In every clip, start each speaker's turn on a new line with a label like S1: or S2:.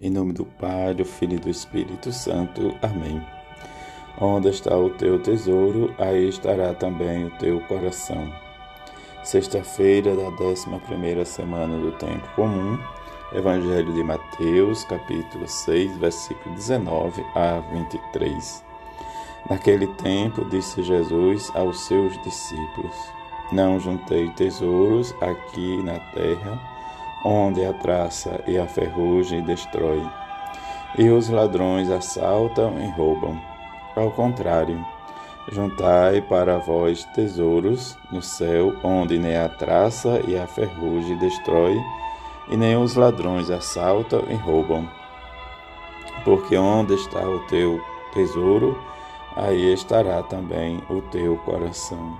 S1: Em nome do Pai, do Filho e do Espírito Santo. Amém. Onde está o teu tesouro, aí estará também o teu coração. Sexta-feira da 11 semana do Tempo Comum, Evangelho de Mateus, capítulo 6, versículo 19 a 23. Naquele tempo, disse Jesus aos seus discípulos: Não juntei tesouros aqui na terra onde a traça e a ferrugem destrói, e os ladrões assaltam e roubam. Ao contrário, juntai para vós tesouros no céu, onde nem a traça e a ferrugem destrói, e nem os ladrões assaltam e roubam. Porque onde está o teu tesouro, aí estará também o teu coração.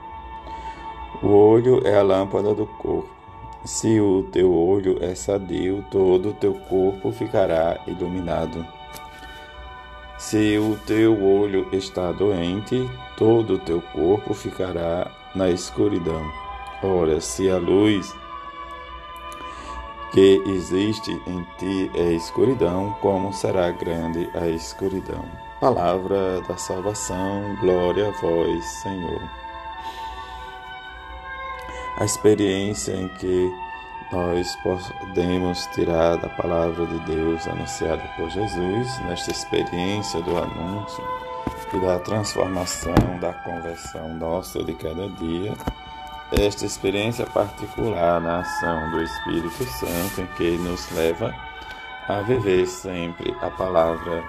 S1: O olho é a lâmpada do corpo. Se o teu olho é sadio, todo o teu corpo ficará iluminado. Se o teu olho está doente, todo o teu corpo ficará na escuridão. Ora, se a luz que existe em ti é escuridão, como será grande a escuridão? Palavra da salvação, glória a vós, Senhor a experiência em que nós podemos tirar da palavra de Deus anunciada por Jesus, nesta experiência do anúncio e da transformação, da conversão nossa de cada dia, esta experiência particular na ação do Espírito Santo, em que nos leva a viver sempre a palavra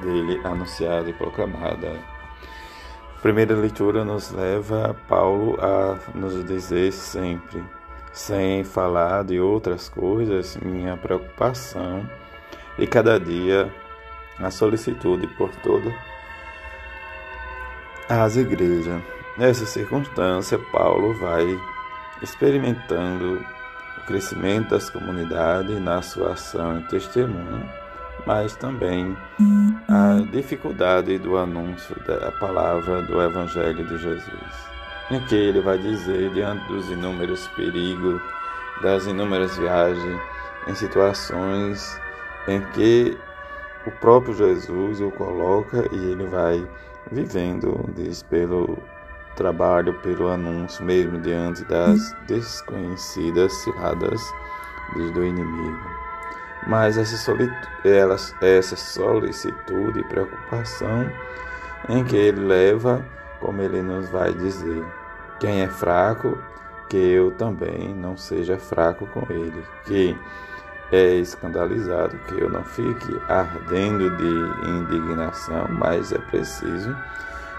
S1: dele anunciada e proclamada primeira leitura nos leva Paulo a nos dizer sempre, sem falar de outras coisas, minha preocupação e cada dia a solicitude por todas as igrejas. Nessa circunstância, Paulo vai experimentando o crescimento das comunidades na sua ação e testemunho mas também a dificuldade do anúncio da palavra do Evangelho de Jesus, em que ele vai dizer, diante dos inúmeros perigos, das inúmeras viagens, em situações em que o próprio Jesus o coloca e ele vai vivendo, diz, pelo trabalho, pelo anúncio, mesmo diante das desconhecidas ciladas do inimigo. Mas essa, essa solicitude e preocupação em que ele leva, como ele nos vai dizer, quem é fraco, que eu também não seja fraco com ele, que é escandalizado, que eu não fique ardendo de indignação, mas é preciso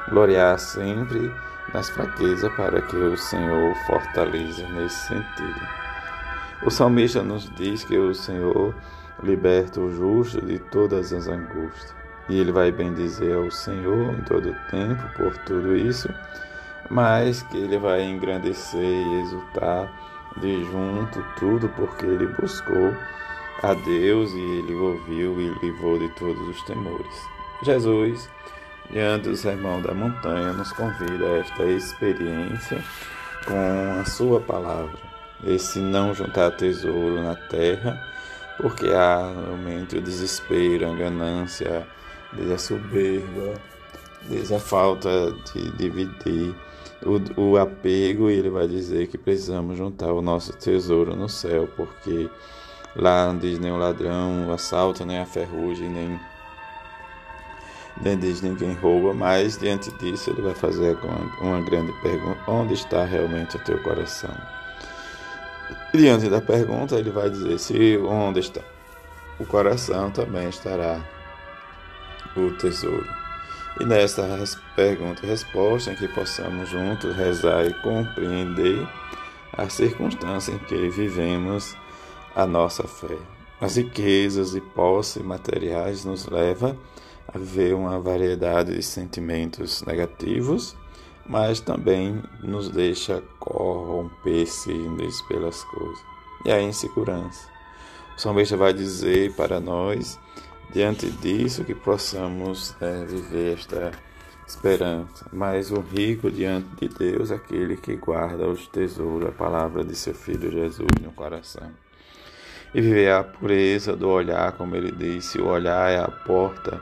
S1: gloriar sempre nas fraquezas para que o Senhor fortaleça nesse sentido. O salmista nos diz que o Senhor liberta o justo de todas as angústias. E ele vai bendizer ao Senhor em todo o tempo por tudo isso, mas que ele vai engrandecer e exultar de junto tudo porque ele buscou a Deus e ele ouviu e livrou de todos os temores. Jesus, diante do sermão da montanha, nos convida a esta experiência com a sua palavra esse não juntar tesouro na terra, porque há realmente o desespero, a ganância, desde a soberba, desde a falta de dividir o, o apego, e ele vai dizer que precisamos juntar o nosso tesouro no céu, porque lá não diz nem o ladrão, o assalto, nem a ferrugem, nem nem diz ninguém rouba, mas diante disso ele vai fazer uma grande pergunta: onde está realmente o teu coração? Diante da pergunta, ele vai dizer se onde está o coração também estará o tesouro. E nesta pergunta e resposta, em que possamos juntos rezar e compreender a circunstância em que vivemos a nossa fé. As riquezas e posse materiais nos levam a viver uma variedade de sentimentos negativos mas também nos deixa corromper-se pelas coisas. E a insegurança. O salmista vai dizer para nós, diante disso, que possamos é, viver esta esperança. Mas o rico diante de Deus, aquele que guarda os tesouros, a palavra de seu Filho Jesus no coração. e viver a pureza do olhar, como ele disse, o olhar é a porta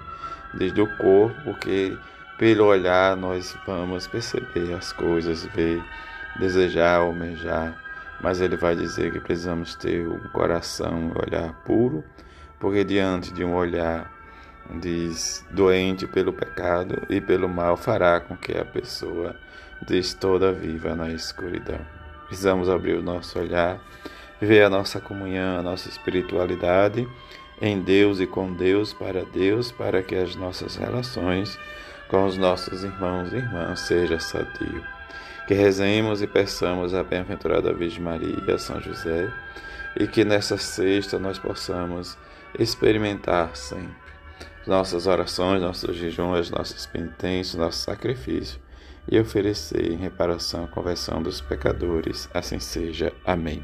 S1: desde o corpo, porque pelo olhar nós vamos perceber as coisas, ver, desejar, almejar, mas ele vai dizer que precisamos ter um coração, um olhar puro, porque diante de um olhar diz doente pelo pecado e pelo mal fará com que a pessoa diz toda viva na escuridão. Precisamos abrir o nosso olhar, ver a nossa comunhão, a nossa espiritualidade em Deus e com Deus, para Deus, para que as nossas relações com os nossos irmãos e irmãs seja sadio. Que rezemos e peçamos a bem-aventurada Virgem Maria São José, e que nessa sexta nós possamos experimentar sempre nossas orações, nossos jejuns, nossas penitências, nossos sacrifícios e oferecer em reparação a conversão dos pecadores. Assim seja. Amém.